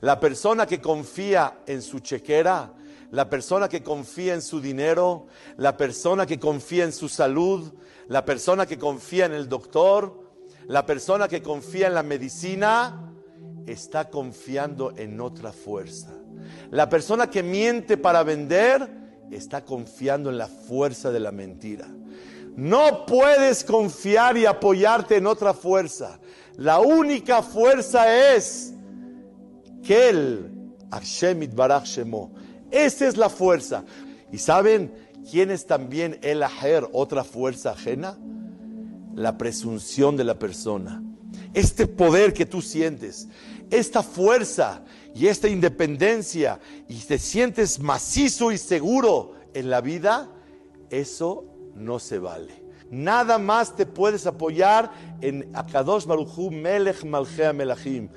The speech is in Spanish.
La persona que confía en su chequera, la persona que confía en su dinero, la persona que confía en su salud, la persona que confía en el doctor, la persona que confía en la medicina, está confiando en otra fuerza. La persona que miente para vender está confiando en la fuerza de la mentira. No puedes confiar y apoyarte en otra fuerza. La única fuerza es Hashem Barach Shemo. Esa es la fuerza. ¿Y saben quién es también el Aher, otra fuerza ajena? La presunción de la persona. Este poder que tú sientes, esta fuerza y esta independencia, y te sientes macizo y seguro en la vida, eso no se vale. Nada más te puedes apoyar en Akadosh Baruchu Melech Malchea Melachim.